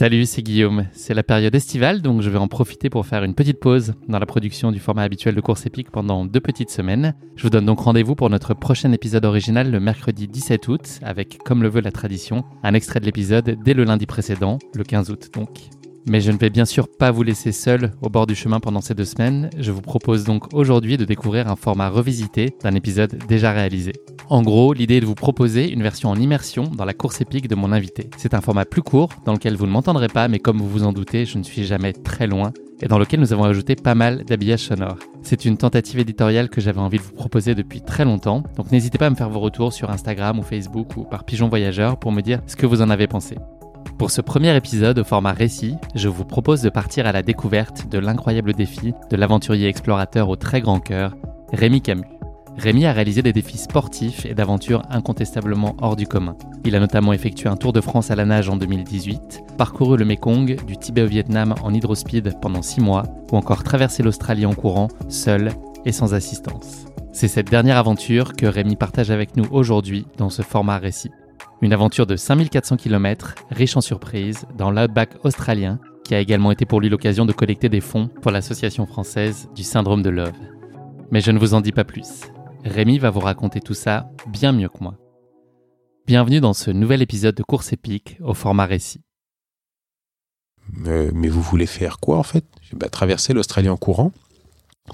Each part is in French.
Salut, c'est Guillaume. C'est la période estivale, donc je vais en profiter pour faire une petite pause dans la production du format habituel de course épique pendant deux petites semaines. Je vous donne donc rendez-vous pour notre prochain épisode original le mercredi 17 août, avec, comme le veut la tradition, un extrait de l'épisode dès le lundi précédent, le 15 août donc. Mais je ne vais bien sûr pas vous laisser seul au bord du chemin pendant ces deux semaines. Je vous propose donc aujourd'hui de découvrir un format revisité d'un épisode déjà réalisé. En gros, l'idée est de vous proposer une version en immersion dans la course épique de mon invité. C'est un format plus court dans lequel vous ne m'entendrez pas, mais comme vous vous en doutez, je ne suis jamais très loin et dans lequel nous avons ajouté pas mal d'habillages sonores. C'est une tentative éditoriale que j'avais envie de vous proposer depuis très longtemps, donc n'hésitez pas à me faire vos retours sur Instagram ou Facebook ou par Pigeon Voyageur pour me dire ce que vous en avez pensé. Pour ce premier épisode au format récit, je vous propose de partir à la découverte de l'incroyable défi de l'aventurier explorateur au très grand cœur, Rémi Camus. Rémi a réalisé des défis sportifs et d'aventures incontestablement hors du commun. Il a notamment effectué un Tour de France à la nage en 2018, parcouru le Mekong du Tibet au Vietnam en hydrospeed pendant 6 mois, ou encore traversé l'Australie en courant, seul et sans assistance. C'est cette dernière aventure que Rémi partage avec nous aujourd'hui dans ce format récit. Une aventure de 5400 km, riche en surprises, dans l'outback australien, qui a également été pour lui l'occasion de collecter des fonds pour l'association française du syndrome de Love. Mais je ne vous en dis pas plus. Rémi va vous raconter tout ça bien mieux que moi. Bienvenue dans ce nouvel épisode de Course épique au format récit. Euh, mais vous voulez faire quoi en fait? Traverser l'Australie en courant,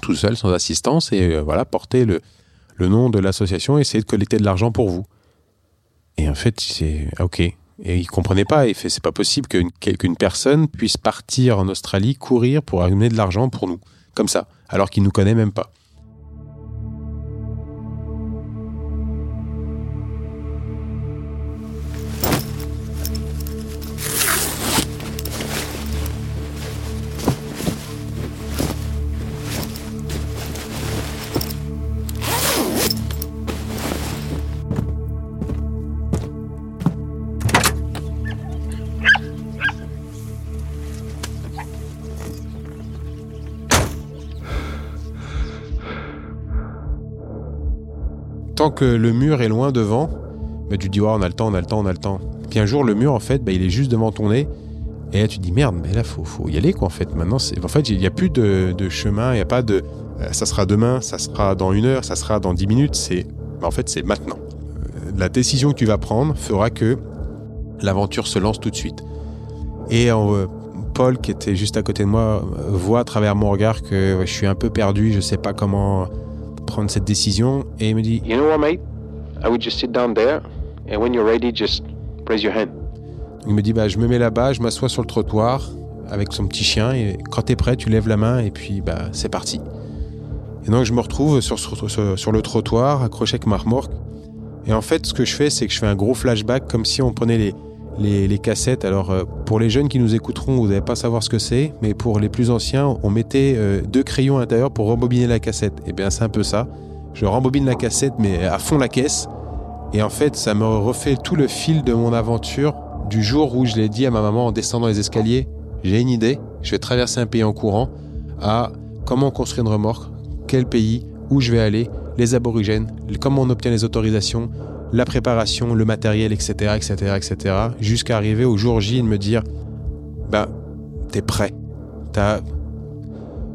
tout seul, sans assistance, et euh, voilà, porter le nom de l'association et essayer de collecter de l'argent pour vous. Et en fait, c'est ah, ok. Et il comprenait pas. Il fait c'est pas possible qu'une personne puisse partir en Australie, courir pour amener de l'argent pour nous, comme ça, alors qu'il nous connaît même pas. Que le mur est loin devant, bah, tu te dis, on a le temps, on a le temps, on a le temps. Puis un jour, le mur, en fait, bah, il est juste devant ton nez. Et là, tu te dis, merde, mais là, faut, faut y aller, quoi, en fait. Maintenant, en fait, il n'y a plus de, chemin, il n'y a pas de, euh, ça sera demain, ça sera dans une heure, ça sera dans dix minutes. C'est, bah, en fait, c'est maintenant. Euh, la décision que tu vas prendre fera que l'aventure se lance tout de suite. Et euh, Paul, qui était juste à côté de moi, voit à travers mon regard que je suis un peu perdu, je sais pas comment prendre cette décision et il me dit You know what, mate? I would just sit down there and when you're ready, just raise your hand. Il me dit bah je me mets là-bas, je m'assois sur le trottoir avec son petit chien et quand t'es prêt, tu lèves la main et puis bah c'est parti. Et donc je me retrouve sur, sur, sur le trottoir accroché avec ma remorque et en fait ce que je fais c'est que je fais un gros flashback comme si on prenait les les, cassettes. Alors, euh, pour les jeunes qui nous écouteront, vous n'allez pas savoir ce que c'est, mais pour les plus anciens, on mettait euh, deux crayons à l'intérieur pour rembobiner la cassette. Et eh bien, c'est un peu ça. Je rembobine la cassette, mais à fond la caisse. Et en fait, ça me refait tout le fil de mon aventure du jour où je l'ai dit à ma maman en descendant les escaliers. J'ai une idée, je vais traverser un pays en courant, à comment construire une remorque, quel pays, où je vais aller, les aborigènes, comment on obtient les autorisations, la préparation, le matériel, etc., etc., etc., jusqu'à arriver au jour J et me dire, bah, t'es prêt. T'as,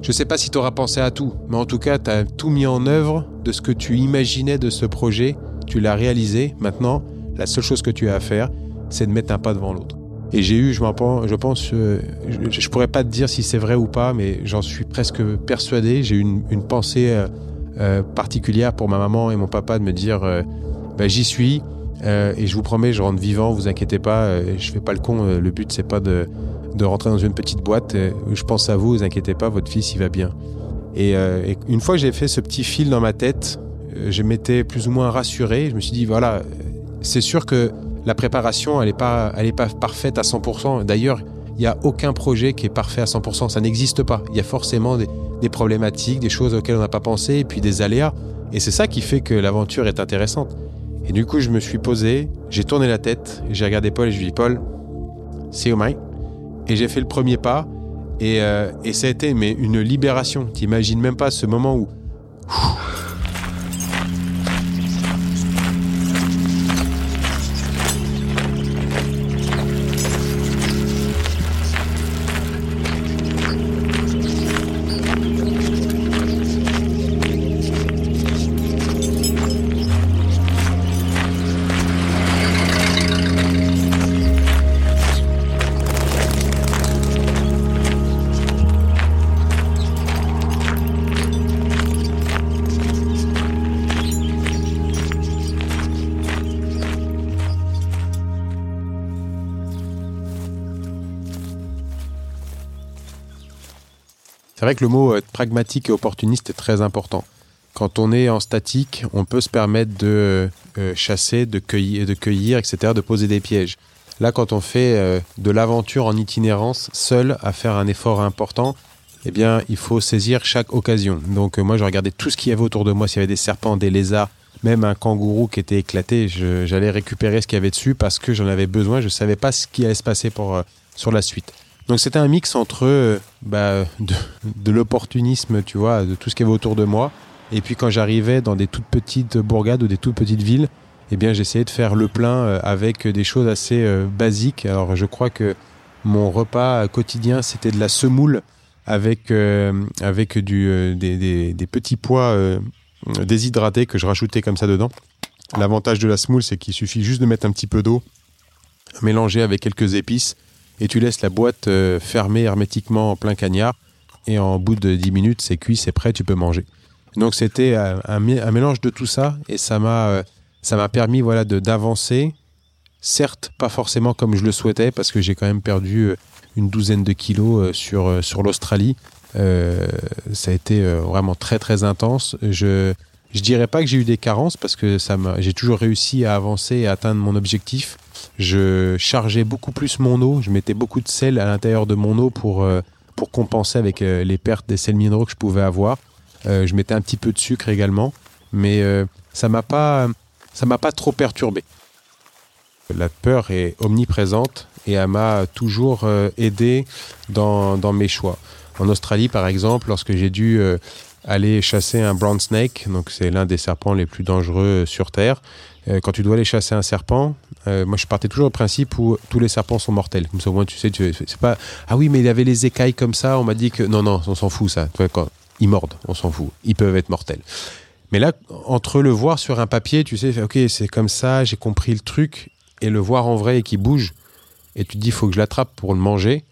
je sais pas si t'auras pensé à tout, mais en tout cas, t'as tout mis en œuvre de ce que tu imaginais de ce projet. Tu l'as réalisé. Maintenant, la seule chose que tu as à faire, c'est de mettre un pas devant l'autre. Et j'ai eu, je, pense, je pense, euh, je, pourrais pas te dire si c'est vrai ou pas, mais j'en suis presque persuadé. J'ai eu une, une pensée euh, euh, particulière pour ma maman et mon papa de me dire, bah, j'y suis. et je vous promets, je rentre vivant, vous inquiétez pas, je fais pas le con. le but c'est pas de, de rentrer dans une petite boîte. je pense à vous, vous inquiétez pas, votre fils il va bien. Et, une fois que j'ai fait ce petit fil dans ma tête, je m'étais plus ou moins rassuré. Je me suis dit voilà, c'est sûr que la préparation, elle n'est pas, elle est pas parfaite à 100%. D'ailleurs, il n'y a aucun projet qui est parfait à 100%. Ça n'existe pas. Il y a forcément des, des, problématiques, des choses auxquelles on n'a pas pensé, et puis des aléas. Et c'est ça qui fait que l'aventure est intéressante. Et du coup, je me suis posé, j'ai tourné la tête, j'ai regardé Paul et je lui ai dit Paul, see you mate. Et j'ai fait le premier pas. Et, euh, et ça a été mais une libération. Tu n'imagines même pas ce moment où C'est vrai que le mot euh, pragmatique et opportuniste est très important. Quand on est en statique, on peut se permettre de euh, chasser, de cueillir, etc., de poser des pièges. Là, quand on fait euh, de l'aventure en itinérance, seul, à faire un effort important, eh bien, il faut saisir chaque occasion. Donc, moi, je regardais tout ce qu'il y avait autour de moi. S'il y avait des serpents, des lézards, même un kangourou qui était éclaté, j'allais récupérer ce qu'il y avait dessus parce que j'en avais besoin. Je ne savais pas ce qui allait se passer sur la suite. Donc c'était un mix entre euh, bah, de, l'opportunisme, tu vois, de tout ce qu'il y avait autour de moi. Et puis quand j'arrivais dans des toutes petites bourgades ou des toutes petites villes, eh bien j'essayais de faire le plein euh, avec des choses assez euh, basiques. Alors je crois que mon repas quotidien c'était de la semoule avec avec des, des, des, petits pois déshydratés que je rajoutais comme ça dedans. L'avantage de la semoule c'est qu'il suffit juste de mettre un petit peu d'eau, mélanger avec quelques épices et tu laisses la boîte euh, fermée hermétiquement en plein cagnard. Et en bout de 10 minutes, c'est cuit, c'est prêt, tu peux manger. Donc c'était un, un, mélange de tout ça et ça m'a euh, ça m'a permis voilà de d'avancer. Certes, pas forcément comme je le souhaitais parce que j'ai quand même perdu euh, une douzaine de kilos sur sur l'Australie. Euh, ça a été vraiment très très intense. Je je dirais pas que j'ai eu des carences parce que ça j'ai toujours réussi à avancer et à atteindre mon objectif je chargeais beaucoup plus mon eau, je mettais beaucoup de sel à l'intérieur de mon eau pour, euh, pour compenser avec euh, les pertes des sels minéraux que je pouvais avoir. Euh, je mettais un petit peu de sucre également, mais ça m'a pas ça m'a pas trop perturbé. La peur est omniprésente et elle m'a toujours aidé dans, dans, mes choix. En Australie, par exemple, lorsque j'ai dû aller chasser un brown snake, donc c'est l'un des serpents les plus dangereux sur Terre, quand tu dois aller chasser un serpent, euh, moi, je partais toujours au principe où tous les serpents sont mortels. Comme ça, au moins, tu sais, c'est pas. Ah oui, mais il avait les écailles comme ça. On m'a dit que non, non, on s'en fout ça. Quand ils mordent, on s'en fout. Ils peuvent être mortels. Mais là, entre le voir sur un papier, tu sais, ok, c'est comme ça, j'ai compris le truc, et le voir en vrai et qui bouge, et tu te dis, faut que je l'attrape pour le manger,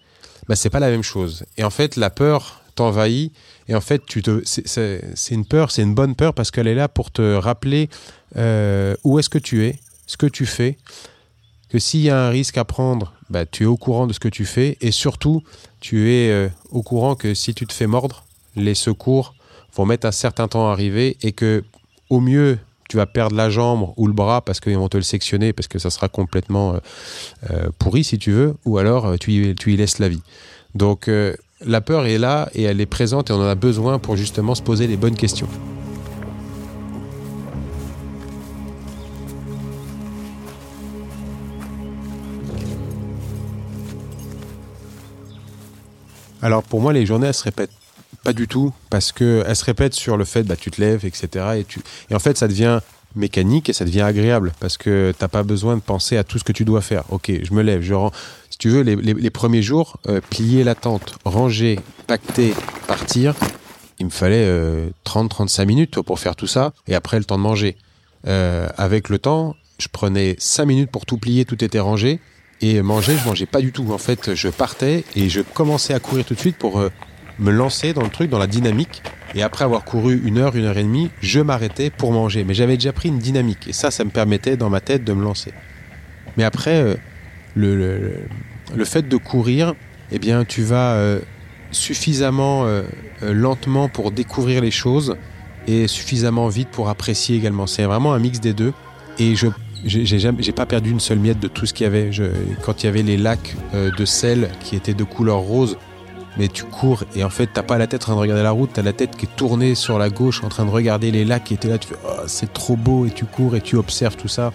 bah, c'est pas la même chose. Et en fait, la peur t'envahit, et en fait, tu te, c'est une peur, c'est une bonne peur parce qu'elle est là pour te rappeler euh, où est-ce que tu es, ce que tu fais, que s'il y a un risque à prendre, bah, tu es au courant de ce que tu fais. Et surtout, tu es euh, au courant que si tu te fais mordre, les secours vont mettre un certain temps à arriver et que au mieux, tu vas perdre la jambe ou le bras parce qu'ils vont te le sectionner parce que ça sera complètement euh, pourri si tu veux, ou alors tu y, tu y laisses la vie. Donc la peur est là et elle est présente et on en a besoin pour justement se poser les bonnes questions. Alors pour moi, les journées, elles se répètent pas du tout parce que elles se répètent sur le fait, bah, tu te lèves, etc. Et, tu... et en fait, ça devient mécanique et ça devient agréable parce que t'as pas besoin de penser à tout ce que tu dois faire. Ok, je me lève, je rends. Tu veux, les, les, premiers jours, euh, plier la tente, ranger, pacter, partir, il me fallait euh, 30-35 minutes pour faire tout ça et après le temps de manger. Euh, avec le temps, je prenais cinq minutes pour tout plier, tout était rangé. Et manger, je mangeais pas du tout. En fait, je partais et je commençais à courir tout de suite pour euh, me lancer dans le truc, dans la dynamique. Et après avoir couru une heure, une heure et demie, je m'arrêtais pour manger. Mais j'avais déjà pris une dynamique. Et ça, ça me permettait dans ma tête de me lancer. Mais après, euh, le, le, fait de courir, eh bien, tu vas euh, suffisamment euh, lentement pour découvrir les choses et suffisamment vite pour apprécier également. C'est vraiment un mix des deux. Et je j'ai pas perdu une seule miette de tout ce qu'il y avait. Quand il y avait les lacs euh, de sel qui étaient de couleur rose, mais tu cours et en fait t'as pas la tête en train de regarder la route, t'as la tête qui est tournée sur la gauche en train de regarder les lacs et t'es là, tu fais oh, c'est trop beau et tu cours et tu observes tout ça.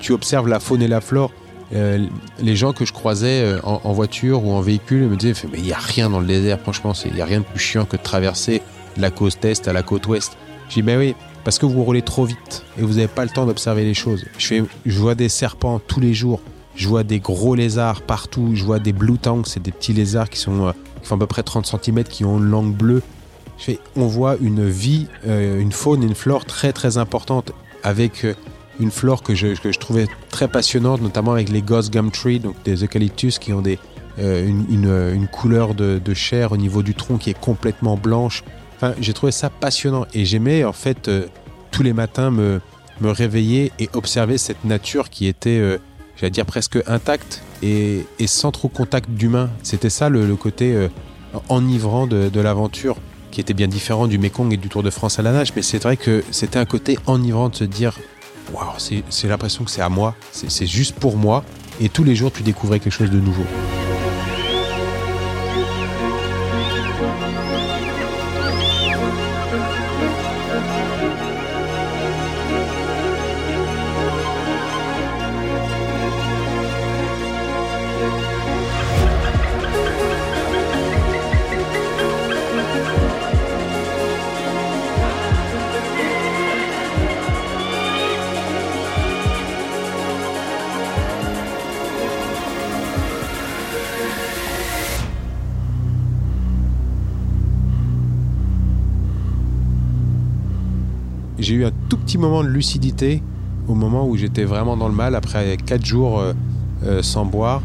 Tu observes la faune et la flore. Euh, les gens que je croisais euh, en, voiture ou en véhicule me disaient mais il y a rien dans le désert franchement il y a rien de plus chiant que de traverser la côte est à la côte ouest. J'ai dit ben oui parce que vous roulez trop vite et vous n'avez pas le temps d'observer les choses. Je, je vois des serpents tous les jours, je vois des gros lézards partout, je vois des blue tanks, c'est des petits lézards qui, euh, font à peu près 30 cm, qui ont une langue bleue. Je on voit une vie, une faune une flore très très importante avec une flore que je, trouvais très passionnante, notamment avec les Ghost Gum Tree, donc des eucalyptus qui ont des, euh, une, une, couleur de, chair au niveau du tronc qui est complètement blanche. Enfin, j'ai trouvé ça passionnant et j'aimais en fait euh, tous les matins me, me réveiller et observer cette nature qui était, euh, j'allais dire, presque intacte et, sans trop contact d'humain. C'était ça le, côté euh, enivrant de, de l'aventure qui était bien différent du Mekong et du Tour de France à la nage. Mais c'est vrai que c'était un côté enivrant de se dire C'est l'impression que c'est à moi, c'est juste pour moi. Et tous les jours, tu découvrais quelque chose de nouveau. J'ai eu un tout petit moment de lucidité au moment où j'étais vraiment dans le mal après 4 jours euh, euh, sans boire.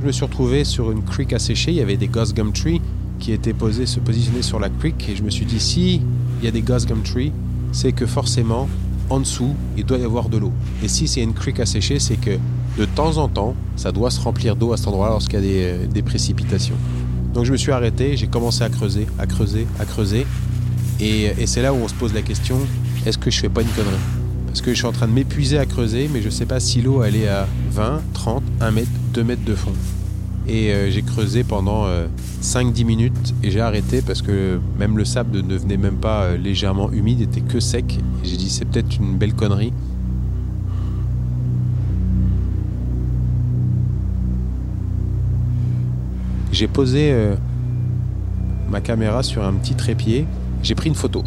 Je me suis retrouvé sur une creek asséchée, il y avait des Ghost Gum Trees qui étaient posés, se positionner sur la creek et je me suis dit si il y a des Ghost Gum Trees, c'est que forcément en dessous, il doit y avoir de l'eau. Et si c'est une creek asséchée, c'est que de temps en temps, ça doit se remplir d'eau à cet endroit lorsqu'il y a des, euh, des précipitations. Donc je me suis arrêté, j'ai commencé à creuser, à creuser, à creuser. Et, c'est là où on se pose la question, est-ce que je fais pas une connerie? Parce que je suis en train de m'épuiser à creuser, mais je sais pas si l'eau est à 20, 30, 1 mètre, 2 mètres de fond. Et euh, j'ai creusé pendant euh, 5-10 minutes et j'ai arrêté parce que même le sable ne devenait même pas euh, légèrement humide, était que sec. J'ai dit c'est peut-être une belle connerie. J'ai posé euh, ma caméra sur un petit trépied, j'ai pris une photo.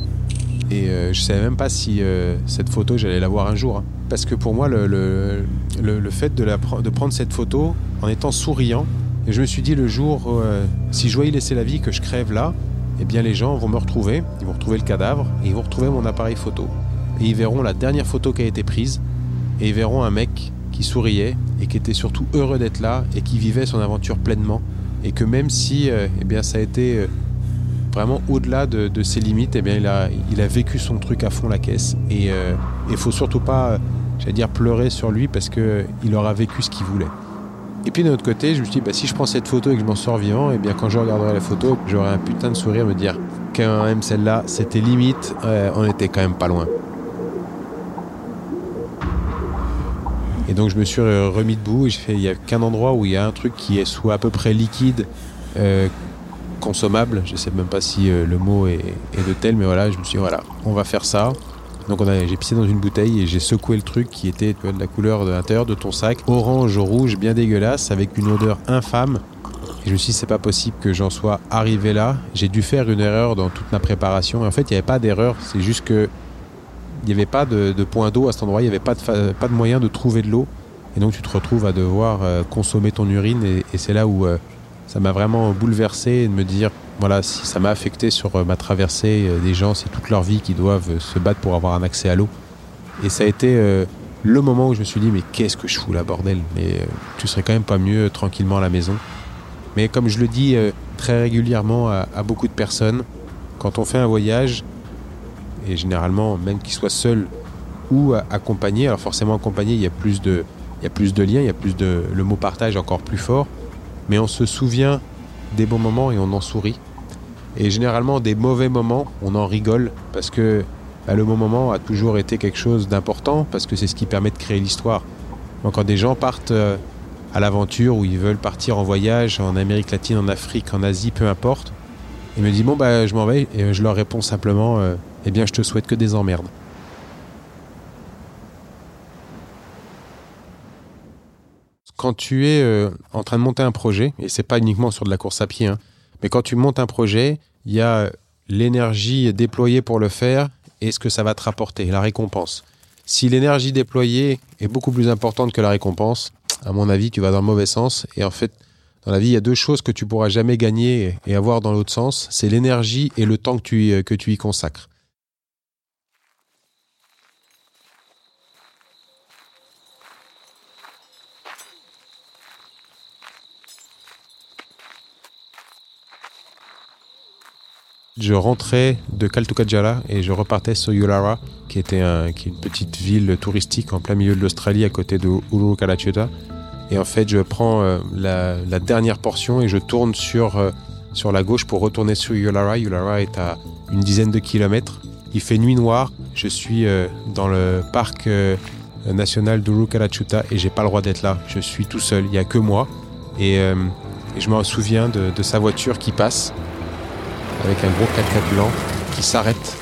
Et euh, je savais même pas si euh, cette photo j'allais la voir un jour. Hein. Parce que pour moi, le, le, le, fait de, la, de, prendre cette photo en étant souriant, et je me suis dit le jour, euh, si je dois y laisser la vie, que je crève là, eh bien les gens vont me retrouver, ils vont retrouver le cadavre, et ils vont retrouver mon appareil photo. Et ils verront la dernière photo qui a été prise, et ils verront un mec qui souriait, et qui était surtout heureux d'être là, et qui vivait son aventure pleinement. Et que même si eh bien, ça a été vraiment au-delà de, ses limites, eh bien, il, a, vécu son truc à fond la caisse. Et il euh, ne faut surtout pas, j'allais dire, pleurer sur lui parce qu'il aura vécu ce qu'il voulait. Et puis d'un autre côté, je me suis dit, bah, si je prends cette photo et que je m'en sors vivant, eh bien, quand je regarderai la photo, j'aurai un putain de sourire me dire, quand même celle-là, c'était limite, euh, on était quand même pas loin. Et donc je me suis remis debout et je fais, il n'y a qu'un endroit où il y a un truc qui est soit à peu près liquide, euh, consommable. Je sais même pas si euh, le mot est, de tel, mais voilà, je me suis dit, voilà, on va faire ça. Donc j'ai pissé dans une bouteille et j'ai secoué le truc qui était de la couleur de l'intérieur de ton sac, orange, rouge, bien dégueulasse, avec une odeur infâme. Je me suis dit, c'est pas possible que j'en sois arrivé là. J'ai dû faire une erreur dans toute ma préparation. En fait, il n'y avait pas d'erreur, c'est juste que il n'y avait pas de, point d'eau à cet endroit, il n'y avait pas de, moyen de trouver de l'eau. Et donc tu te retrouves à devoir euh, consommer ton urine et, et c'est là où euh, ça m'a vraiment bouleversé de me dire voilà si ça m'a affecté sur euh, ma traversée des gens c'est toute leur vie qui doivent se battre pour avoir un accès à l'eau. Et ça a été euh, le moment où je me suis dit mais qu'est-ce que je fous là bordel? Mais euh, tu serais quand même pas mieux tranquillement à la maison. Mais comme je le dis euh, très régulièrement à, à, beaucoup de personnes quand on fait un voyage et généralement même qu'il soit seul ou accompagné alors forcément accompagné il y a plus de il y a plus de liens il y a plus de le mot partage encore plus fort mais on se souvient des bons moments et on en sourit et généralement des mauvais moments on en rigole parce que bah, le bon moment a toujours été quelque chose d'important parce que c'est ce qui permet de créer l'histoire. Quand des gens partent euh, à l'aventure ou ils veulent partir en voyage en Amérique latine, en Afrique, en Asie, peu importe, ils me disent bon bah je m'en vais et je leur réponds simplement euh, eh bien je te souhaite que des emmerdes. Quand tu es euh, en train de monter un projet, et c'est pas uniquement sur de la course à pied, hein, mais quand tu montes un projet, il y a l'énergie déployée pour le faire et ce que ça va te rapporter, la récompense. Si l'énergie déployée est beaucoup plus importante que la récompense, à mon avis, tu vas dans le mauvais sens. Et en fait, dans la vie, il y a deux choses que tu pourras jamais gagner et avoir dans l'autre sens. C'est l'énergie et le temps que tu, que tu y consacres. Je rentrais de Kaltukajala et je repartais sur Yulara, qui était est une petite ville touristique en plein milieu de l'Australie à côté de Uru Kalachuta. Et en fait, je prends euh, la, dernière portion et je tourne sur, euh, sur la gauche pour retourner sur Yulara. Yulara est à une dizaine de kilomètres. Il fait nuit noire. Je suis euh, dans le parc national d'Uru Kalachuta et j'ai pas le droit d'être là. Je suis tout seul. Il n'y a que moi. Et, je me souviens de sa voiture qui passe avec un gros 4x4 blanc qui s'arrête.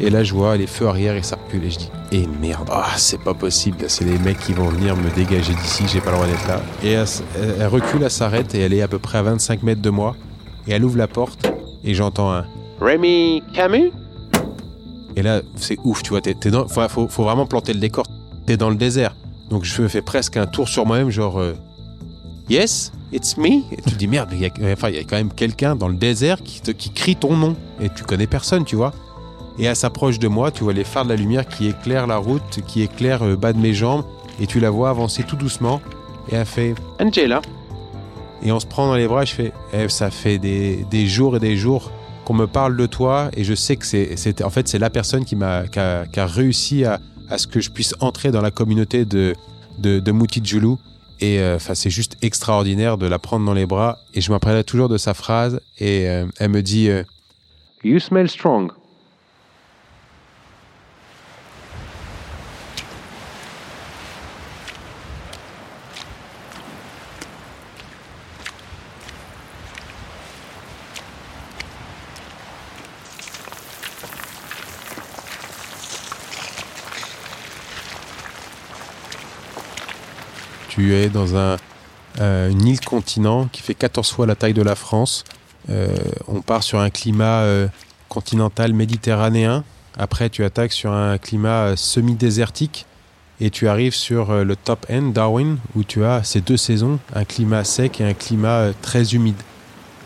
Et là, je vois les feux arrière et ça recule. Et je dis, eh merde, ah, c'est pas possible. C'est les mecs qui vont venir me dégager d'ici. J'ai pas le droit d'être là. Et elle, recule, elle s'arrête et elle est à peu près à 25 mètres de moi. Et elle ouvre la porte et j'entends un Rémi Camus? Et là, c'est ouf, tu vois. T'es, dans, faut, faut, faut, vraiment planter le décor. T'es dans le désert. Donc je fais presque un tour sur moi-même, genre euh, Yes It's me. Et tu te dis merde, il y, a, enfin, il y a quand même quelqu'un dans le désert qui, te, qui crie ton nom et tu connais personne, tu vois. Et elle s'approche de moi, tu vois les phares de la lumière qui éclairent la route, qui éclairent le bas de mes jambes, et tu la vois avancer tout doucement. Et elle fait Angela. Et on se prend dans les bras, je fais eh, ça fait des, des, jours et des jours qu'on me parle de toi, et je sais que c'est en fait c'est la personne qui m'a qui a, qui a, réussi à, à ce que je puisse entrer dans la communauté de de, de et euh, c'est juste extraordinaire de la prendre dans les bras. Et je m'appellerai toujours de sa phrase. Et euh, elle me dit euh, You smell strong. Tu es dans un, euh, une île continent qui fait 14 fois la taille de la France. Euh, on part sur un climat euh, continental méditerranéen. Après, tu attaques sur un climat semi-désertique. Et tu arrives sur le top end, Darwin, où tu as ces deux saisons, un climat sec et un climat très humide.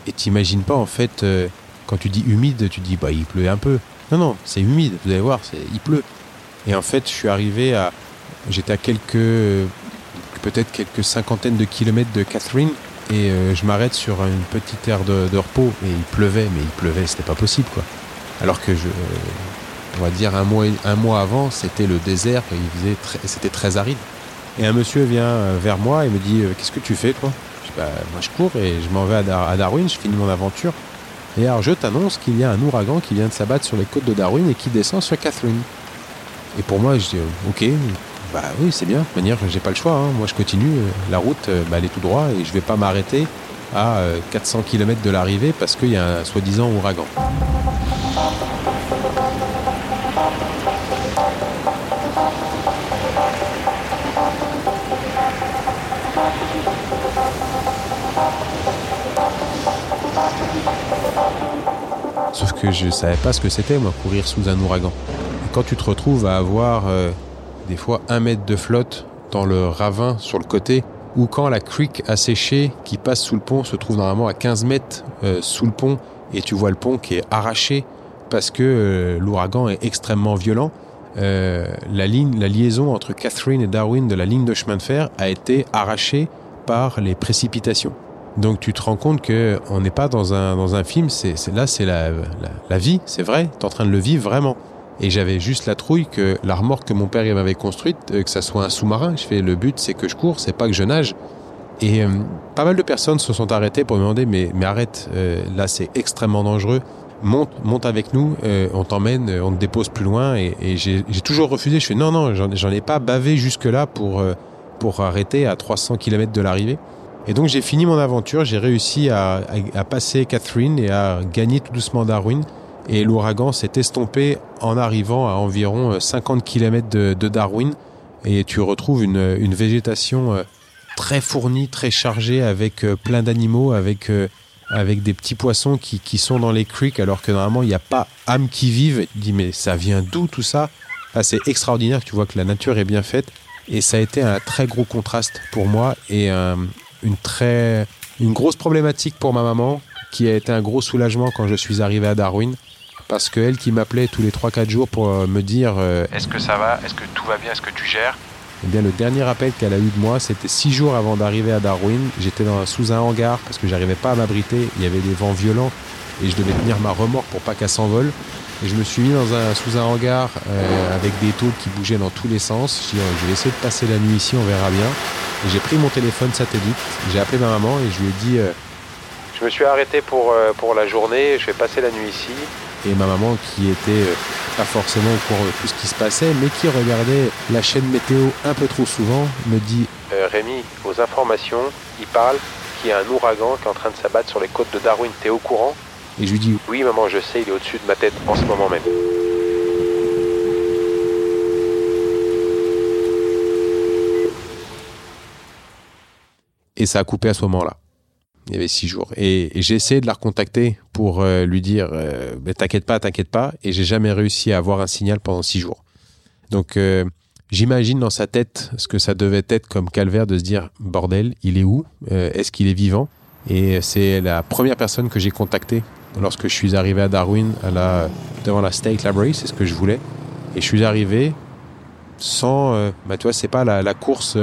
Et t'imagines pas, en fait, quand tu dis humide, tu dis, bah, il pleut un peu. Non, non, c'est humide, vous allez voir, il pleut. Et en fait, je suis arrivé à. J'étais à quelques peut-être quelques cinquantaines de kilomètres de Catherine et euh, je m'arrête sur une petite aire de, repos et il pleuvait, mais il pleuvait, c'était pas possible quoi. Alors que je, euh, on va dire un mois, un mois avant, c'était le désert et il faisait c'était très aride. Et un monsieur vient euh, vers moi et me dit qu'est-ce que tu fais toi? Je dis, bah, moi je cours et je m'en vais à, à Darwin, je finis mon aventure. Et alors je t'annonce qu'il y a un ouragan qui vient de s'abattre sur les côtes de Darwin et qui descend sur Catherine. Et pour moi, je dis ok, bah oui, c'est bien. De toute manière, j'ai pas le choix. Hein. Moi, je continue. La route, bah, elle est tout droit et je vais pas m'arrêter à 400 km de l'arrivée parce qu'il y a un soi-disant ouragan. Sauf que je savais pas ce que c'était, moi, courir sous un ouragan. Quand tu te retrouves à avoir euh, des fois un mètre de flotte dans le ravin sur le côté, ou quand la creek a séché qui passe sous le pont se trouve normalement à 15 mètres euh, sous le pont et tu vois le pont qui est arraché parce que euh, l'ouragan est extrêmement violent. euh, la, ligne, la liaison entre Catherine et Darwin de la ligne de chemin de fer a été arrachée par les précipitations. Donc tu te rends compte que on n'est pas dans un, dans un film, c'est là c'est la, la, la, vie, c'est vrai, tu es en train de le vivre vraiment. Et j'avais juste la trouille que la remorque que mon père m'avait construite, euh, que ça soit un sous-marin, je fais le but c'est que je cours, c'est pas que je nage. Et euh, pas mal de personnes se sont arrêtées pour me demander mais, arrête, euh, là c'est extrêmement dangereux, monte, monte avec nous, on t'emmène, on te dépose plus loin. Et, j'ai toujours refusé, je fais non, non, j'en ai pas bavé jusque-là pour, pour arrêter à 300 km de l'arrivée. Et donc j'ai fini mon aventure, j'ai réussi à, passer Catherine et à gagner tout doucement Darwin. Et l'ouragan s'est estompé en arrivant à environ 50 km de, Darwin. Et tu retrouves une, une, végétation euh, très fournie, très chargée, avec euh, plein d'animaux, avec, euh, avec des petits poissons qui, qui sont dans les creeks, alors que normalement il n'y a pas âme qui vive. Et tu dis mais ça vient d'où tout ça? Ah, C'est extraordinaire, tu vois que la nature est bien faite. Et ça a été un très gros contraste pour moi et une très une grosse problématique pour ma maman qui a été un gros soulagement quand je suis arrivé à Darwin parce que elle qui m'appelait tous les 3-4 jours pour euh, me dire euh, est-ce que ça va, est-ce que tout va bien, est-ce que tu gères? Eh bien, le dernier appel qu'elle a eu de moi, c'était six jours avant d'arriver à Darwin. J'étais sous un hangar parce que j'arrivais pas à m'abriter. Il y avait des vents violents et je devais tenir ma remorque pour pas qu'elle s'envole. Et je me suis mis dans un, sous un hangar euh, avec des taux qui bougeaient dans tous les sens. Je, je vais essayer de passer la nuit ici, on verra bien. J'ai pris mon téléphone satellite, j'ai appelé ma maman et je lui ai dit euh, Je me suis arrêté pour, euh, pour la journée, je vais passer la nuit ici. Et ma maman, qui était euh, pas forcément au courant de tout ce qui se passait, mais qui regardait la chaîne météo un peu trop souvent, me dit Rémi, aux informations, il parle qu'il y a un ouragan qui est en train de s'abattre sur les côtes de Darwin, t'es au courant? Et je lui dis Oui, maman, je sais, il est au-dessus de ma tête en ce moment même. Et ça a coupé à ce moment-là. Il y avait six jours. Et, j'ai essayé de la recontacter pour euh, lui dire euh, T'inquiète pas, t'inquiète pas. Et j'ai jamais réussi à avoir un signal pendant six jours. Donc euh, j'imagine dans sa tête ce que ça devait être comme calvaire de se dire Bordel, il est où? Est-ce qu'il est vivant? Et c'est la première personne que j'ai contactée lorsque je suis arrivé à Darwin, devant la State Library, c'est ce que je voulais. Et je suis arrivé sans. bah, tu vois, c'est pas la course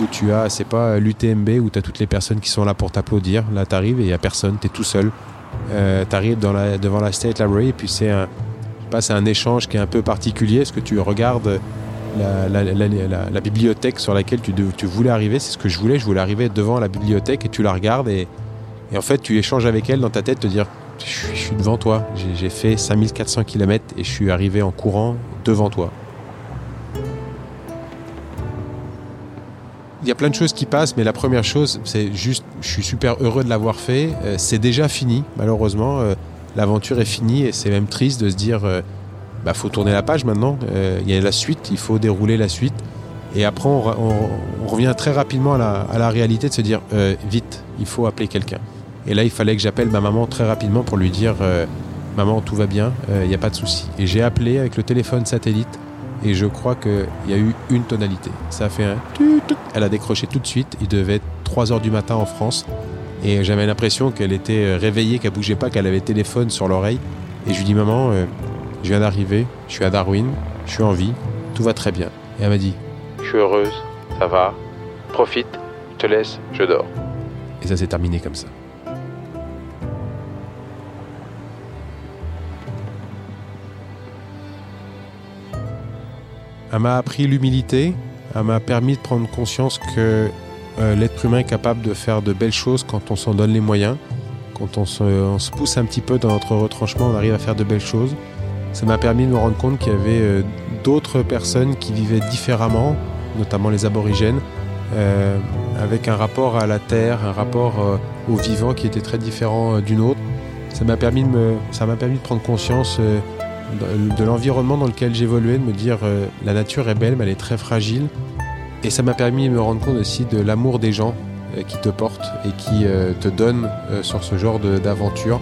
où tu as, c'est pas l'UTMB où tu as toutes les personnes qui sont là pour t'applaudir. Là, tu arrives et il n'y a personne, tu es tout seul. Euh, tu arrives devant la State Library et puis c'est un, un échange qui est un peu particulier. Est-ce que tu regardes la, bibliothèque sur laquelle tu, tu voulais arriver? C'est ce que je voulais. Je voulais arriver devant la bibliothèque et tu la regardes et, et en fait, tu échanges avec elle dans ta tête, te dire je suis devant toi. J'ai fait 5400 km et je suis arrivé en courant devant toi. Il y a plein de choses qui passent, mais la première chose, c'est juste, je suis super heureux de l'avoir fait. Euh, c'est déjà fini, malheureusement. Euh, l'aventure est finie et c'est même triste de se dire, euh, bah faut tourner la page maintenant. Il y a la suite, il faut dérouler la suite. Et après, on, revient très rapidement à la, à la, réalité de se dire, vite, il faut appeler quelqu'un. Et là, il fallait que j'appelle ma maman très rapidement pour lui dire, maman, tout va bien, il n'y a pas de souci. Et j'ai appelé avec le téléphone satellite et je crois qu'il y a eu une tonalité. Ça a fait un Elle a décroché tout de suite. Il devait être 3 heures du matin en France. Et j'avais l'impression qu'elle était euh, réveillée, qu'elle bougeait pas, qu'elle avait le téléphone sur l'oreille. Et je lui dis Maman, euh, je viens d'arriver, je suis à Darwin, je suis en vie, tout va très bien. Et elle m'a dit Je suis heureuse, ça va, profite, je te laisse, je dors. Et ça s'est terminé comme ça. Elle m'a appris l'humilité, elle m'a permis de prendre conscience que euh, l'être humain est capable de faire de belles choses quand on s'en donne les moyens, quand on se, pousse un petit peu dans notre retranchement, on arrive à faire de belles choses. Ça m'a permis de me rendre compte qu'il y avait euh, d'autres personnes qui vivaient différemment, notamment les aborigènes, euh, avec un rapport à la terre, un rapport au vivant qui était très différent d'une autre. Ça m'a permis, permis de prendre conscience de l'environnement dans lequel j'évoluais, de me dire euh, la nature est belle, mais elle est très fragile. Et ça m'a permis de me rendre compte aussi de l'amour des gens euh, qui te portent et qui euh, te donnent sur ce genre d'aventure.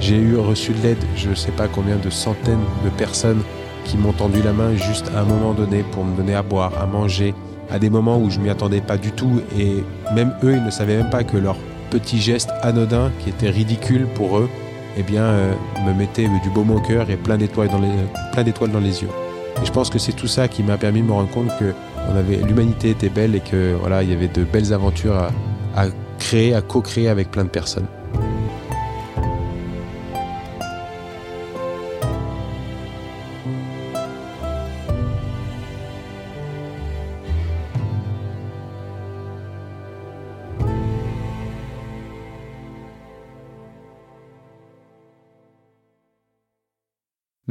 J'ai eu reçu de l'aide, je ne sais pas combien de centaines de personnes qui m'ont tendu la main juste à un moment donné pour me donner à boire, à manger, à des moments où je m'y attendais pas du tout et même eux, ils ne savaient même pas que leur petit geste anodin qui était ridicule pour eux eh bien, euh, me mettait du baume au cœur et plein d'étoiles dans les, yeux. Et je pense que c'est tout ça qui m'a permis de me rendre compte que l'humanité était belle et que voilà, il y avait de belles aventures à créer, à co-créer avec plein de personnes.